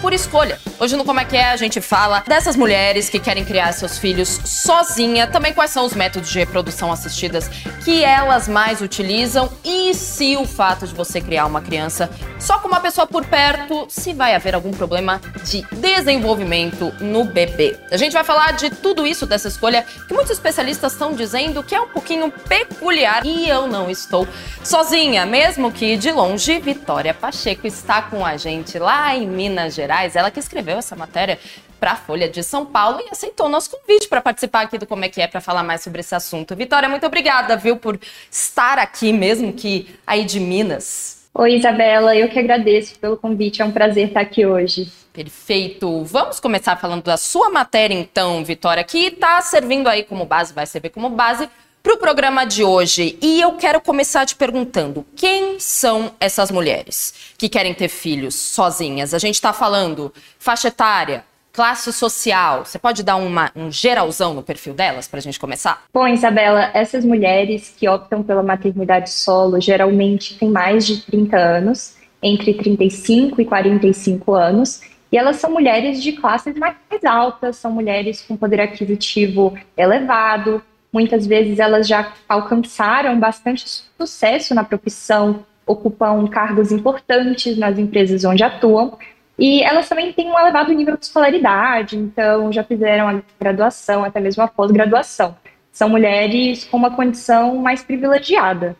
por escolha. Hoje no Como é que é a gente fala dessas mulheres que querem criar seus filhos sozinha, também quais são os métodos de reprodução assistidas que elas mais utilizam e se o fato de você criar uma criança só com uma pessoa por perto, se vai haver algum problema de desenvolvimento no bebê. A gente vai falar de tudo isso dessa escolha que muitos especialistas estão dizendo que é um pouquinho peculiar e eu não estou sozinha, mesmo que de longe Vitória Pacheco está com a gente lá em Minas Gerais Gerais, ela que escreveu essa matéria para a Folha de São Paulo e aceitou o nosso convite para participar aqui do Como é que é para falar mais sobre esse assunto. Vitória, muito obrigada, viu, por estar aqui mesmo que aí de Minas. Oi, Isabela, eu que agradeço pelo convite, é um prazer estar aqui hoje. Perfeito. Vamos começar falando da sua matéria, então, Vitória, que está servindo aí como base, vai servir como base para o programa de hoje. E eu quero começar te perguntando: quem são essas mulheres que querem ter filhos sozinhas? A gente está falando faixa etária, classe social. Você pode dar uma, um geralzão no perfil delas para a gente começar? Bom, Isabela, essas mulheres que optam pela maternidade solo geralmente têm mais de 30 anos, entre 35 e 45 anos. E elas são mulheres de classes mais altas, são mulheres com poder aquisitivo elevado, Muitas vezes elas já alcançaram bastante sucesso na profissão, ocupam cargos importantes nas empresas onde atuam, e elas também têm um elevado nível de escolaridade, então já fizeram a graduação, até mesmo a pós-graduação. São mulheres com uma condição mais privilegiada.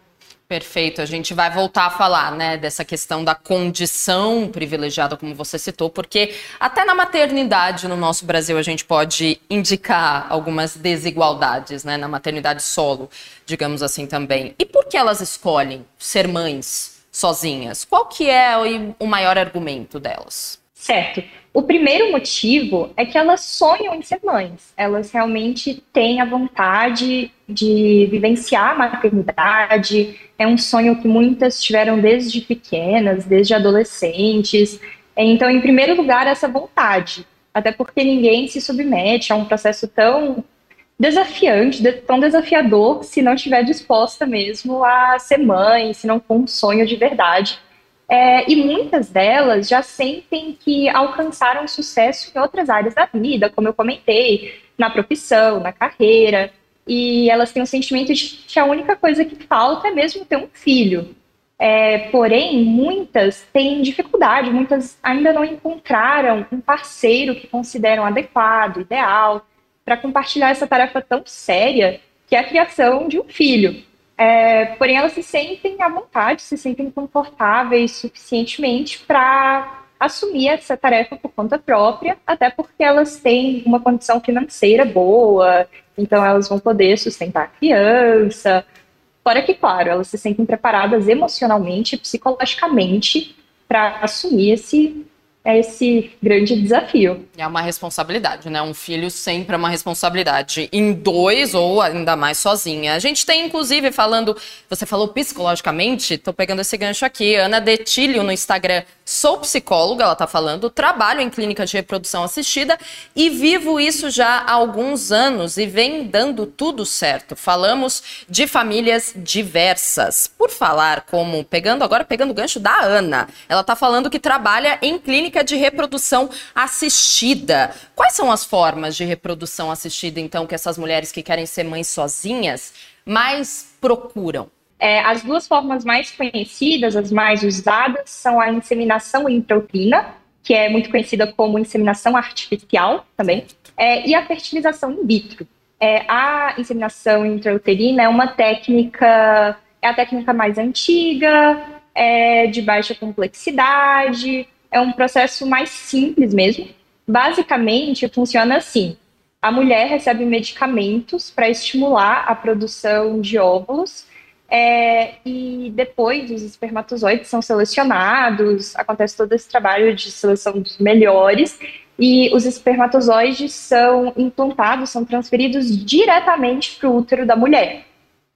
Perfeito. A gente vai voltar a falar, né, dessa questão da condição privilegiada, como você citou, porque até na maternidade no nosso Brasil a gente pode indicar algumas desigualdades, né, na maternidade solo, digamos assim também. E por que elas escolhem ser mães sozinhas? Qual que é o maior argumento delas? Certo. O primeiro motivo é que elas sonham em ser mães. Elas realmente têm a vontade de vivenciar a maternidade. É um sonho que muitas tiveram desde pequenas, desde adolescentes. Então, em primeiro lugar, essa vontade. Até porque ninguém se submete a um processo tão desafiante, tão desafiador, se não estiver disposta mesmo a ser mãe, se não for um sonho de verdade. É, e muitas delas já sentem que alcançaram sucesso em outras áreas da vida, como eu comentei, na profissão, na carreira, e elas têm o sentimento de que a única coisa que falta é mesmo ter um filho. É, porém, muitas têm dificuldade, muitas ainda não encontraram um parceiro que consideram adequado, ideal, para compartilhar essa tarefa tão séria que é a criação de um filho. É, porém, elas se sentem à vontade, se sentem confortáveis suficientemente para assumir essa tarefa por conta própria, até porque elas têm uma condição financeira boa, então elas vão poder sustentar a criança. Fora que, claro, elas se sentem preparadas emocionalmente e psicologicamente para assumir esse é esse grande desafio. É uma responsabilidade, né? Um filho sempre é uma responsabilidade. Em dois ou ainda mais sozinha. A gente tem, inclusive, falando. Você falou psicologicamente, tô pegando esse gancho aqui. Ana Detilho no Instagram. Sou psicóloga, ela tá falando, trabalho em clínica de reprodução assistida e vivo isso já há alguns anos e vem dando tudo certo. Falamos de famílias diversas. Por falar como, pegando agora, pegando o gancho da Ana, ela tá falando que trabalha em clínica de reprodução assistida. Quais são as formas de reprodução assistida, então, que essas mulheres que querem ser mães sozinhas mais procuram? É, as duas formas mais conhecidas, as mais usadas, são a inseminação intrauterina, que é muito conhecida como inseminação artificial também, é, e a fertilização in vitro. É, a inseminação intrauterina é uma técnica, é a técnica mais antiga, é de baixa complexidade, é um processo mais simples mesmo. Basicamente, funciona assim: a mulher recebe medicamentos para estimular a produção de óvulos. É, e depois os espermatozoides são selecionados, acontece todo esse trabalho de seleção dos melhores, e os espermatozoides são implantados, são transferidos diretamente para o útero da mulher.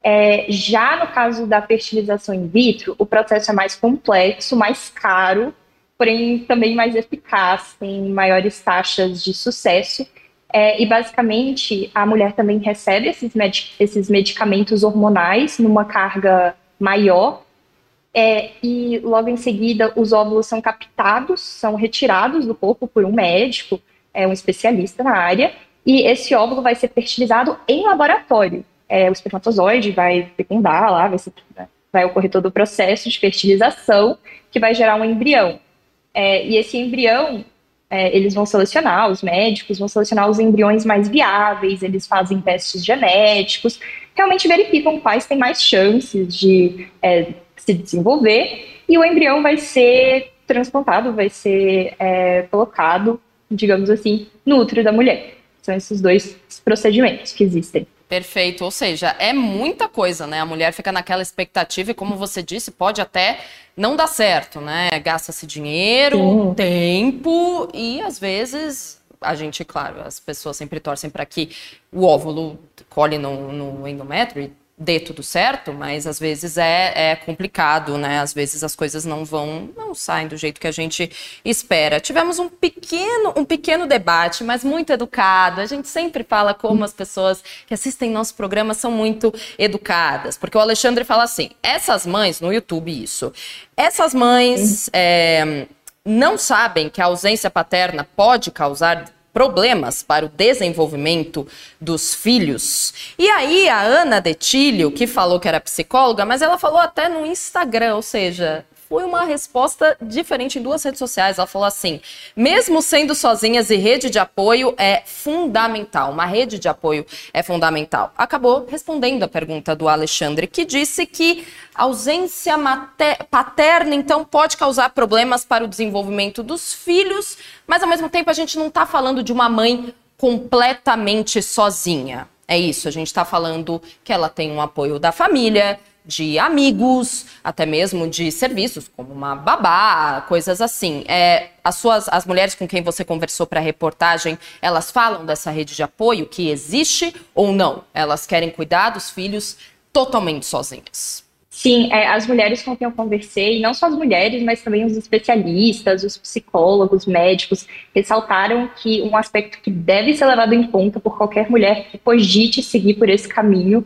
É, já no caso da fertilização in vitro, o processo é mais complexo, mais caro, porém também mais eficaz, tem maiores taxas de sucesso. É, e basicamente a mulher também recebe esses, esses medicamentos hormonais numa carga maior. É, e logo em seguida os óvulos são captados, são retirados do corpo por um médico, é um especialista na área, e esse óvulo vai ser fertilizado em laboratório. É, o espermatozoide vai fecundar lá, vai, ser, né, vai ocorrer todo o processo de fertilização que vai gerar um embrião. É, e esse embrião, é, eles vão selecionar, os médicos vão selecionar os embriões mais viáveis, eles fazem testes genéticos, realmente verificam quais têm mais chances de é, se desenvolver, e o embrião vai ser transplantado, vai ser é, colocado, digamos assim, no útero da mulher. São esses dois procedimentos que existem. Perfeito, ou seja, é muita coisa, né? A mulher fica naquela expectativa e, como você disse, pode até não dar certo, né? Gasta-se dinheiro, Sim. tempo e, às vezes, a gente, claro, as pessoas sempre torcem para que o óvulo colhe no, no endométrio dê tudo certo, mas às vezes é, é complicado, né? Às vezes as coisas não vão, não saem do jeito que a gente espera. Tivemos um pequeno, um pequeno debate, mas muito educado. A gente sempre fala como as pessoas que assistem nosso programa são muito educadas, porque o Alexandre fala assim: essas mães no YouTube isso, essas mães é, não sabem que a ausência paterna pode causar problemas para o desenvolvimento dos filhos. E aí a Ana Detilho, que falou que era psicóloga, mas ela falou até no Instagram, ou seja, foi uma resposta diferente em duas redes sociais. Ela falou assim: mesmo sendo sozinhas e rede de apoio é fundamental. Uma rede de apoio é fundamental. Acabou respondendo a pergunta do Alexandre, que disse que ausência paterna, então, pode causar problemas para o desenvolvimento dos filhos, mas ao mesmo tempo a gente não está falando de uma mãe completamente sozinha. É isso, a gente está falando que ela tem um apoio da família, de amigos, até mesmo de serviços, como uma babá, coisas assim. É, as suas, as mulheres com quem você conversou para a reportagem, elas falam dessa rede de apoio que existe ou não? Elas querem cuidar dos filhos totalmente sozinhas? Sim, é, as mulheres com quem eu conversei, não só as mulheres, mas também os especialistas, os psicólogos, médicos, ressaltaram que um aspecto que deve ser levado em conta por qualquer mulher que cogite seguir por esse caminho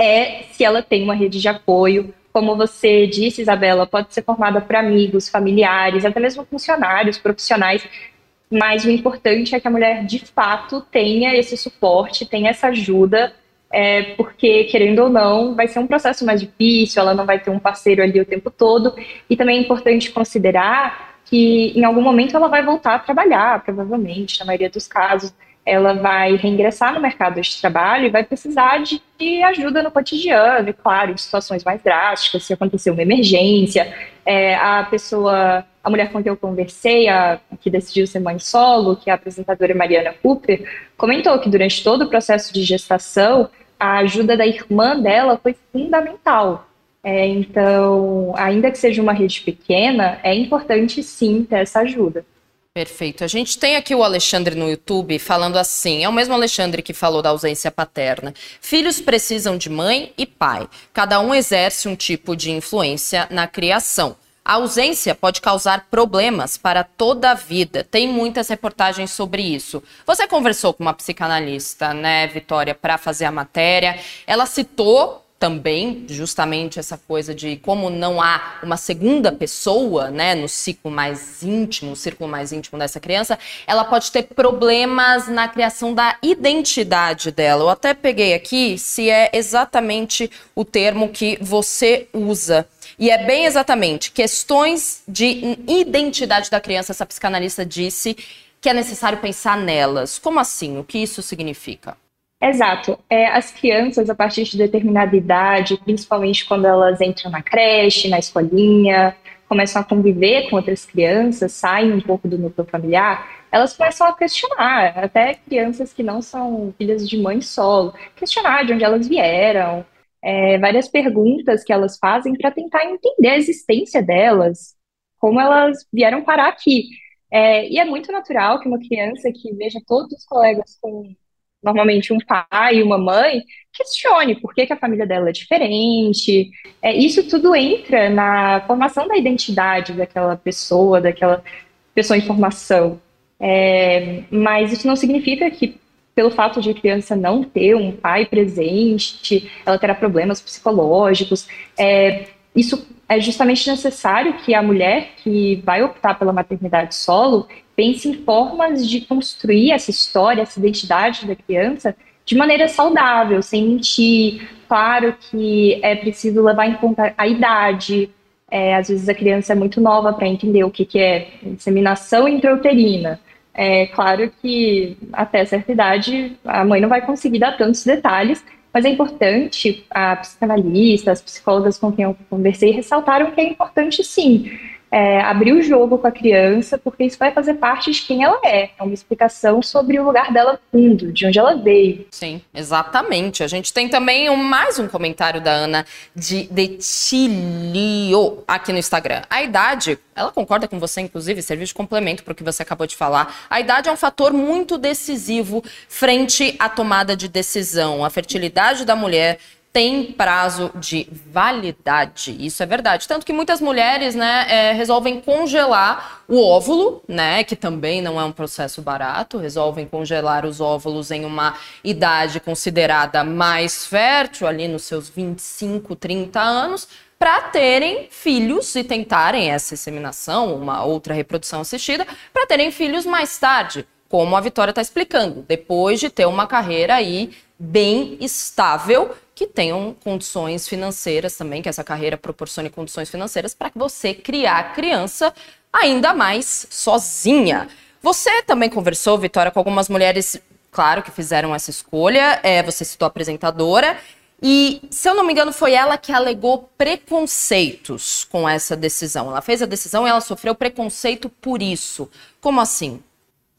é se ela tem uma rede de apoio. Como você disse, Isabela, pode ser formada por amigos, familiares, até mesmo funcionários, profissionais, mas o importante é que a mulher de fato tenha esse suporte, tenha essa ajuda, é, porque, querendo ou não, vai ser um processo mais difícil, ela não vai ter um parceiro ali o tempo todo, e também é importante considerar que em algum momento ela vai voltar a trabalhar, provavelmente, na maioria dos casos ela vai reingressar no mercado de trabalho e vai precisar de, ajuda no cotidiano, e claro, em situações mais drásticas, se acontecer uma emergência, é, a pessoa, a mulher com quem eu conversei, a, que decidiu ser mãe solo, que é a apresentadora Mariana Cooper, comentou que durante todo o processo de gestação, a ajuda da irmã dela foi fundamental. É, então, ainda que seja uma rede pequena, é importante sim ter essa ajuda. Perfeito. A gente tem aqui o Alexandre no YouTube falando assim: é o mesmo Alexandre que falou da ausência paterna. Filhos precisam de mãe e pai. Cada um exerce um tipo de influência na criação. A ausência pode causar problemas para toda a vida. Tem muitas reportagens sobre isso. Você conversou com uma psicanalista, né, Vitória, para fazer a matéria. Ela citou também justamente essa coisa de como não há uma segunda pessoa, né, no ciclo mais íntimo, o círculo mais íntimo dessa criança, ela pode ter problemas na criação da identidade dela. Eu até peguei aqui se é exatamente o termo que você usa. E é bem exatamente questões de identidade da criança, essa psicanalista disse que é necessário pensar nelas. Como assim? O que isso significa? Exato. É, as crianças, a partir de determinada idade, principalmente quando elas entram na creche, na escolinha, começam a conviver com outras crianças, saem um pouco do núcleo familiar, elas começam a questionar, até crianças que não são filhas de mãe solo, questionar de onde elas vieram, é, várias perguntas que elas fazem para tentar entender a existência delas, como elas vieram parar aqui. É, e é muito natural que uma criança que veja todos os colegas com normalmente um pai e uma mãe, questione por que, que a família dela é diferente. É, isso tudo entra na formação da identidade daquela pessoa, daquela pessoa em formação. É, mas isso não significa que, pelo fato de a criança não ter um pai presente, ela terá problemas psicológicos. É, isso é justamente necessário que a mulher que vai optar pela maternidade solo pense em formas de construir essa história, essa identidade da criança de maneira saudável, sem mentir. Claro que é preciso levar em conta a idade. É, às vezes a criança é muito nova para entender o que, que é inseminação intrauterina. É claro que até certa idade a mãe não vai conseguir dar tantos detalhes, mas é importante, a psicanalista, as psicólogas com quem eu conversei ressaltaram que é importante sim é, abrir o jogo com a criança, porque isso vai fazer parte de quem ela é. É uma explicação sobre o lugar dela no mundo, de onde ela veio. Sim, exatamente. A gente tem também um, mais um comentário da Ana de Detilio aqui no Instagram. A idade, ela concorda com você, inclusive, serviço de complemento para o que você acabou de falar. A idade é um fator muito decisivo frente à tomada de decisão. A fertilidade da mulher tem prazo de validade. Isso é verdade. Tanto que muitas mulheres, né, é, resolvem congelar o óvulo, né, que também não é um processo barato, resolvem congelar os óvulos em uma idade considerada mais fértil, ali nos seus 25, 30 anos, para terem filhos e tentarem essa inseminação, uma outra reprodução assistida, para terem filhos mais tarde, como a Vitória está explicando, depois de ter uma carreira aí bem estável que tenham condições financeiras também, que essa carreira proporcione condições financeiras para que você criar a criança ainda mais sozinha. Você também conversou, Vitória, com algumas mulheres, claro, que fizeram essa escolha. É, você citou a apresentadora. E, se eu não me engano, foi ela que alegou preconceitos com essa decisão. Ela fez a decisão e ela sofreu preconceito por isso. Como assim?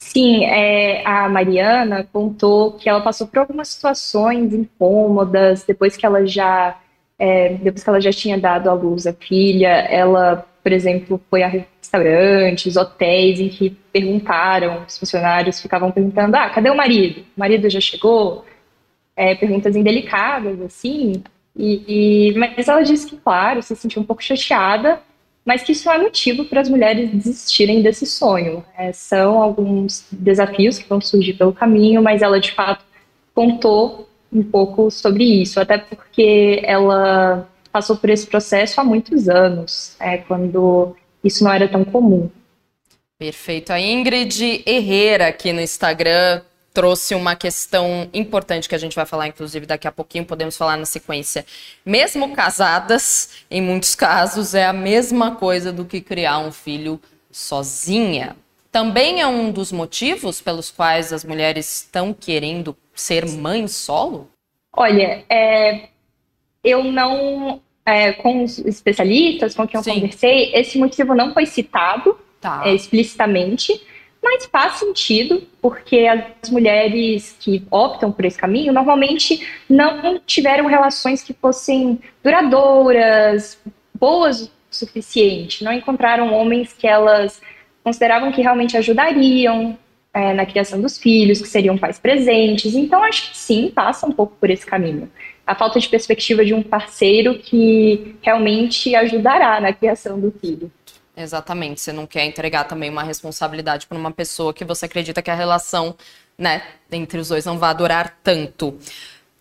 Sim, é, a Mariana contou que ela passou por algumas situações incômodas depois que ela já é, depois que ela já tinha dado à luz a filha. Ela, por exemplo, foi a restaurantes, hotéis em que perguntaram, os funcionários ficavam perguntando: ah, cadê o marido? O marido já chegou? É, perguntas indelicadas, assim. E, e, mas ela disse que, claro, se sentiu um pouco chateada mas que isso é motivo para as mulheres desistirem desse sonho. É, são alguns desafios que vão surgir pelo caminho, mas ela de fato contou um pouco sobre isso, até porque ela passou por esse processo há muitos anos, é, quando isso não era tão comum. Perfeito. A Ingrid Herrera aqui no Instagram trouxe uma questão importante que a gente vai falar, inclusive, daqui a pouquinho, podemos falar na sequência. Mesmo casadas, em muitos casos, é a mesma coisa do que criar um filho sozinha. Também é um dos motivos pelos quais as mulheres estão querendo ser mãe solo? Olha, é, eu não. É, com os especialistas com quem eu Sim. conversei, esse motivo não foi citado tá. é, explicitamente mas faz sentido, porque as mulheres que optam por esse caminho normalmente não tiveram relações que fossem duradouras, boas o suficiente, não encontraram homens que elas consideravam que realmente ajudariam é, na criação dos filhos, que seriam pais presentes. Então, acho que sim, passa um pouco por esse caminho. A falta de perspectiva de um parceiro que realmente ajudará na criação do filho. Exatamente. Você não quer entregar também uma responsabilidade para uma pessoa que você acredita que a relação, né, entre os dois não vai durar tanto.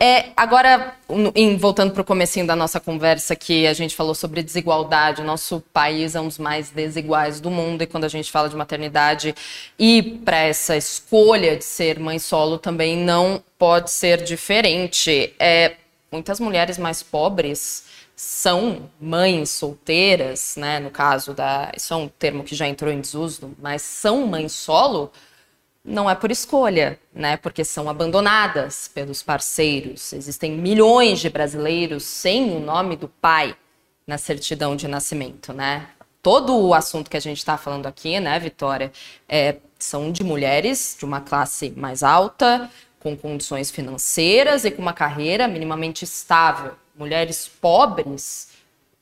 É, agora, em, voltando para o comecinho da nossa conversa, que a gente falou sobre desigualdade, nosso país é um dos mais desiguais do mundo, e quando a gente fala de maternidade e para essa escolha de ser mãe solo também não pode ser diferente. É, muitas mulheres mais pobres são mães solteiras, né? No caso da. Isso é um termo que já entrou em desuso, mas são mães solo, não é por escolha, né? Porque são abandonadas pelos parceiros. Existem milhões de brasileiros sem o nome do pai na certidão de nascimento, né? Todo o assunto que a gente está falando aqui, né, Vitória, é, são de mulheres de uma classe mais alta, com condições financeiras e com uma carreira minimamente estável mulheres pobres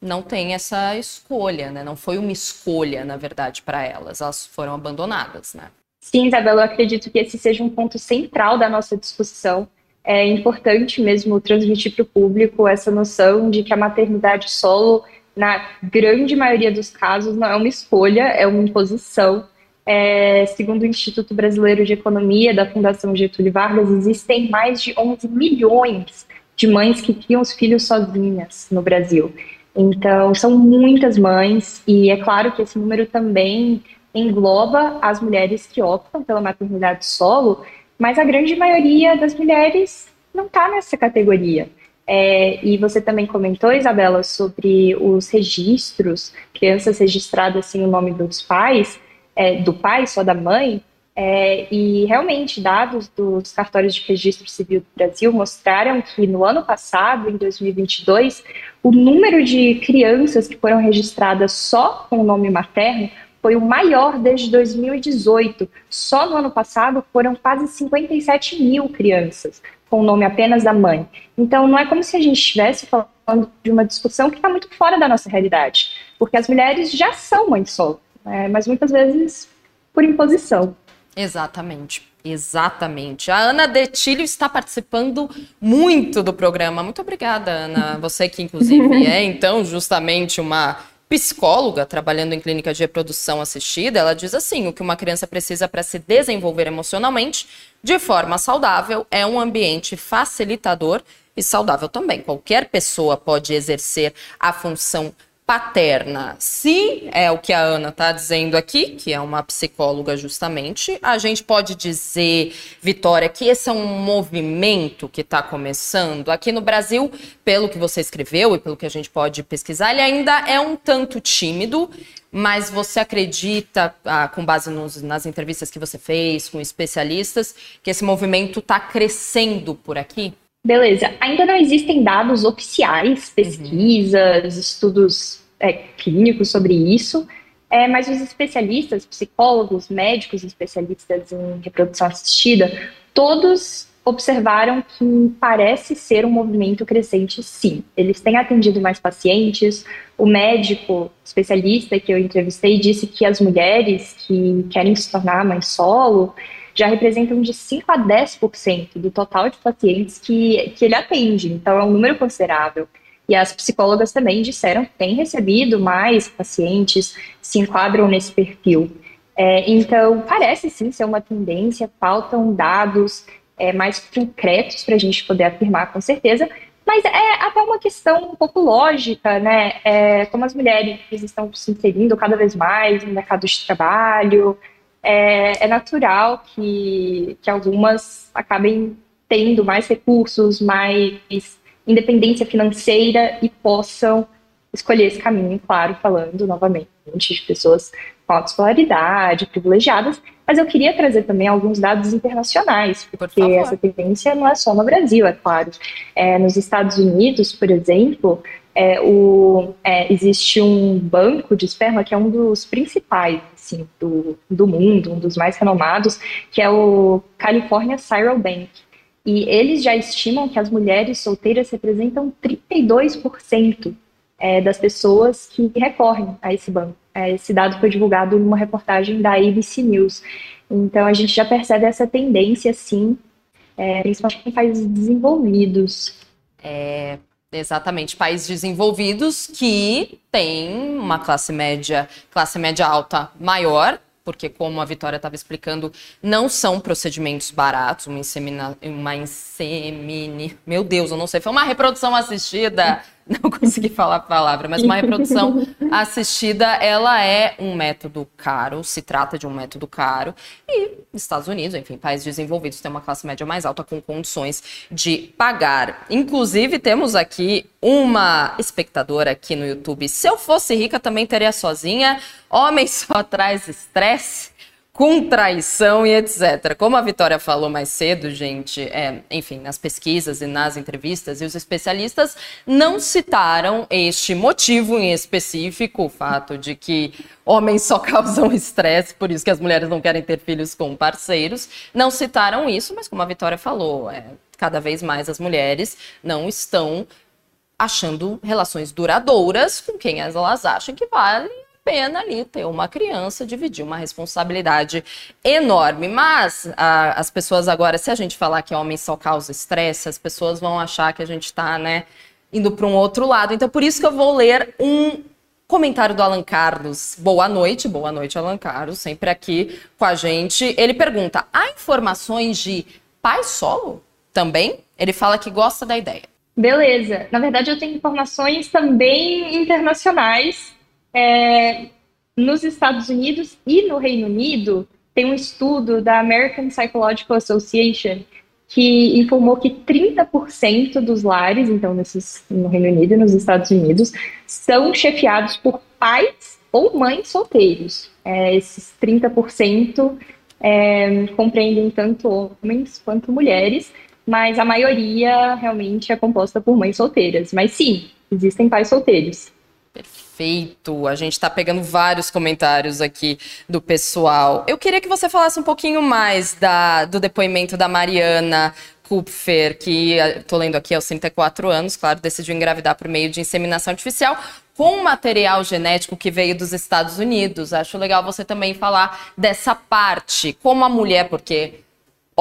não têm essa escolha, né? Não foi uma escolha, na verdade, para elas. Elas foram abandonadas, né? Sim, Isabela, eu acredito que esse seja um ponto central da nossa discussão. É importante mesmo transmitir para o público essa noção de que a maternidade solo, na grande maioria dos casos, não é uma escolha, é uma imposição. É, segundo o Instituto Brasileiro de Economia da Fundação Getúlio Vargas, existem mais de 11 milhões de mães que criam os filhos sozinhas no Brasil. Então, são muitas mães, e é claro que esse número também engloba as mulheres que optam pela maternidade solo, mas a grande maioria das mulheres não está nessa categoria. É, e você também comentou, Isabela, sobre os registros, crianças registradas sem o nome dos pais, é, do pai, só da mãe, é, e realmente, dados dos cartórios de registro civil do Brasil mostraram que no ano passado, em 2022, o número de crianças que foram registradas só com o nome materno foi o maior desde 2018. Só no ano passado foram quase 57 mil crianças com o nome apenas da mãe. Então, não é como se a gente estivesse falando de uma discussão que está muito fora da nossa realidade, porque as mulheres já são mães solo, né? mas muitas vezes por imposição. Exatamente. Exatamente. A Ana Detilho está participando muito do programa. Muito obrigada, Ana. Você que, inclusive, é, então, justamente uma psicóloga trabalhando em clínica de reprodução assistida, ela diz assim: o que uma criança precisa para se desenvolver emocionalmente de forma saudável é um ambiente facilitador e saudável também. Qualquer pessoa pode exercer a função paterna. Se é o que a Ana está dizendo aqui, que é uma psicóloga justamente, a gente pode dizer, Vitória, que esse é um movimento que está começando. Aqui no Brasil, pelo que você escreveu e pelo que a gente pode pesquisar, ele ainda é um tanto tímido. Mas você acredita, ah, com base nos, nas entrevistas que você fez com especialistas, que esse movimento está crescendo por aqui? Beleza. Ainda não existem dados oficiais, pesquisas, uhum. estudos é, clínicos sobre isso, é, mas os especialistas, psicólogos, médicos especialistas em reprodução assistida, todos observaram que parece ser um movimento crescente, sim. Eles têm atendido mais pacientes. O médico especialista que eu entrevistei disse que as mulheres que querem se tornar mãe solo já representam de 5 a 10% do total de pacientes que, que ele atende. Então, é um número considerável. E as psicólogas também disseram que têm recebido mais pacientes, se enquadram nesse perfil. É, então, parece sim ser uma tendência, faltam dados é, mais concretos para a gente poder afirmar com certeza, mas é até uma questão um pouco lógica, né? É, como as mulheres estão se inserindo cada vez mais no mercado de trabalho, é, é natural que, que algumas acabem tendo mais recursos, mais independência financeira e possam escolher esse caminho, claro, falando novamente de pessoas com alta escolaridade, privilegiadas, mas eu queria trazer também alguns dados internacionais, porque Por essa tendência não é só no Brasil, é claro. É, nos Estados Unidos, por exemplo, é, o, é, existe um banco de esperma que é um dos principais assim, do, do mundo, um dos mais renomados, que é o California Serial Bank. E eles já estimam que as mulheres solteiras representam 32% é, das pessoas que recorrem a esse banco. É, esse dado foi divulgado numa reportagem da ABC News. Então a gente já percebe essa tendência, sim, é, principalmente em países desenvolvidos. É, Exatamente, países desenvolvidos que têm uma classe média, classe média alta maior, porque como a Vitória estava explicando, não são procedimentos baratos, uma insemina, uma insemine, meu Deus, eu não sei, foi uma reprodução assistida não consegui falar a palavra, mas uma reprodução assistida, ela é um método caro, se trata de um método caro, e Estados Unidos, enfim, países desenvolvidos têm uma classe média mais alta com condições de pagar. Inclusive, temos aqui uma espectadora aqui no YouTube. Se eu fosse rica, também teria sozinha. Homem só traz estresse com traição e etc. Como a Vitória falou mais cedo, gente, é, enfim, nas pesquisas e nas entrevistas, e os especialistas não citaram este motivo em específico, o fato de que homens só causam estresse, por isso que as mulheres não querem ter filhos com parceiros. Não citaram isso, mas como a Vitória falou, é, cada vez mais as mulheres não estão achando relações duradouras com quem elas acham que vale pena ali ter uma criança, dividir uma responsabilidade enorme. Mas a, as pessoas agora, se a gente falar que homem só causa estresse, as pessoas vão achar que a gente está, né, indo para um outro lado. Então, por isso que eu vou ler um comentário do Alan Carlos. Boa noite, boa noite, Alan Carlos, sempre aqui com a gente. Ele pergunta: há informações de pai solo também? Ele fala que gosta da ideia. Beleza. Na verdade, eu tenho informações também internacionais. É, nos Estados Unidos e no Reino Unido, tem um estudo da American Psychological Association que informou que 30% dos lares, então nesses, no Reino Unido e nos Estados Unidos, são chefiados por pais ou mães solteiros. É, esses 30% é, compreendem tanto homens quanto mulheres, mas a maioria realmente é composta por mães solteiras. Mas sim, existem pais solteiros. Perfeito. A gente está pegando vários comentários aqui do pessoal. Eu queria que você falasse um pouquinho mais da, do depoimento da Mariana Kupfer, que estou lendo aqui aos 34 anos, claro, decidiu engravidar por meio de inseminação artificial com material genético que veio dos Estados Unidos. Acho legal você também falar dessa parte, como a mulher, porque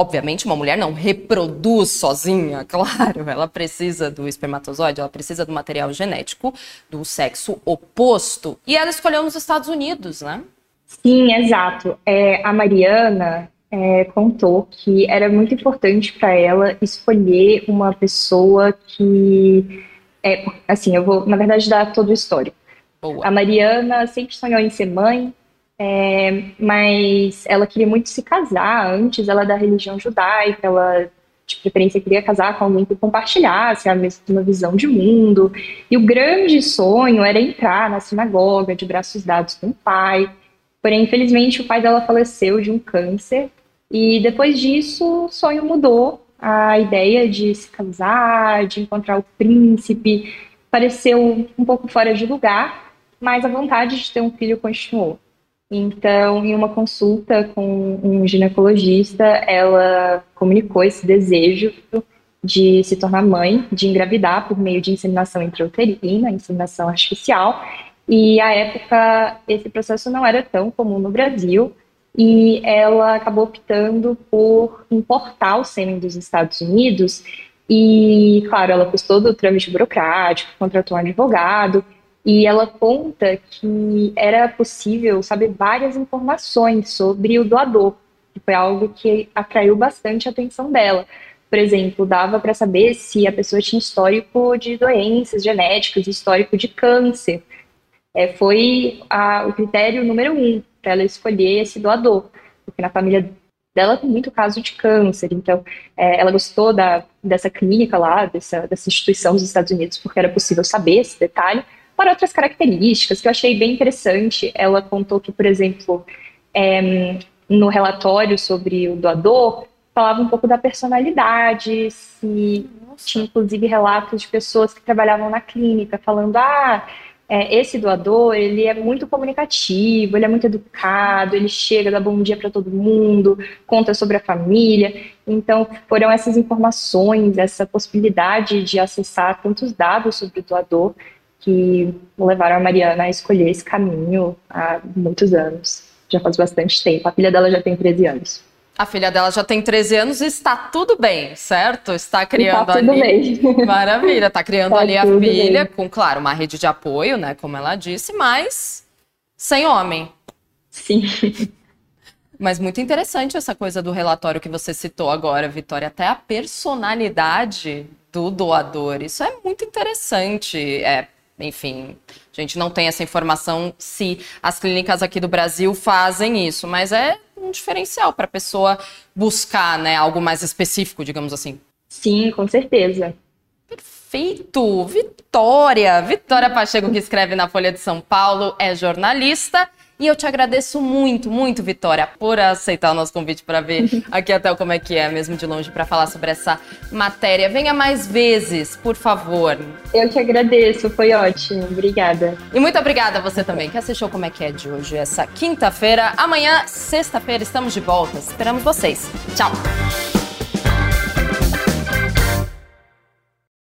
Obviamente, uma mulher não reproduz sozinha, claro, ela precisa do espermatozoide, ela precisa do material genético do sexo oposto. E ela escolheu nos Estados Unidos, né? Sim, exato. É, a Mariana é, contou que era muito importante para ela escolher uma pessoa que. É, assim, eu vou, na verdade, dar todo o histórico. Boa. A Mariana sempre sonhou em ser mãe, é, mas ela queria muito se casar. Antes, ela é da religião judaica, ela de preferência queria casar com alguém que compartilhasse a mesma visão de mundo. E o grande sonho era entrar na sinagoga de braços dados com o pai. Porém, infelizmente, o pai dela faleceu de um câncer. E depois disso, o sonho mudou. A ideia de se casar, de encontrar o príncipe, pareceu um pouco fora de lugar, mas a vontade de ter um filho continuou. Então, em uma consulta com um ginecologista, ela comunicou esse desejo de se tornar mãe, de engravidar por meio de inseminação intrauterina, inseminação artificial. E à época esse processo não era tão comum no Brasil e ela acabou optando por importar o sêmen dos Estados Unidos. E, claro, ela custou do trâmite burocrático, contratou um advogado e ela conta que era possível saber várias informações sobre o doador, que foi algo que atraiu bastante a atenção dela. Por exemplo, dava para saber se a pessoa tinha histórico de doenças genéticas, histórico de câncer. É, foi a, o critério número um para ela escolher esse doador, porque na família dela tem muito caso de câncer, então é, ela gostou da, dessa clínica lá, dessa, dessa instituição dos Estados Unidos, porque era possível saber esse detalhe, para outras características que eu achei bem interessante. Ela contou que, por exemplo, é, no relatório sobre o doador, falava um pouco da personalidade, se tinha inclusive relatos de pessoas que trabalhavam na clínica falando, ah, é, esse doador, ele é muito comunicativo, ele é muito educado, ele chega, dá bom dia para todo mundo, conta sobre a família. Então, foram essas informações, essa possibilidade de acessar tantos dados sobre o doador que levaram a Mariana a escolher esse caminho há muitos anos. Já faz bastante tempo. A filha dela já tem 13 anos. A filha dela já tem 13 anos e está tudo bem, certo? Está criando está tudo ali. Bem. Maravilha, está criando ali a filha bem. com, claro, uma rede de apoio, né? Como ela disse, mas sem homem. Sim. Mas muito interessante essa coisa do relatório que você citou agora, Vitória. Até a personalidade do doador. Isso é muito interessante. É, enfim, a gente não tem essa informação se as clínicas aqui do Brasil fazem isso, mas é um diferencial para a pessoa buscar né, algo mais específico, digamos assim. Sim, com certeza. Perfeito! Vitória! Vitória Pacheco, que escreve na Folha de São Paulo, é jornalista e eu te agradeço muito, muito, Vitória, por aceitar o nosso convite para ver aqui até como é que é, mesmo de longe, para falar sobre essa matéria. Venha mais vezes, por favor. Eu que agradeço, foi ótimo. Obrigada. E muito obrigada a você também, que assistiu como é que é de hoje, essa quinta-feira. Amanhã, sexta-feira, estamos de volta. Esperamos vocês. Tchau!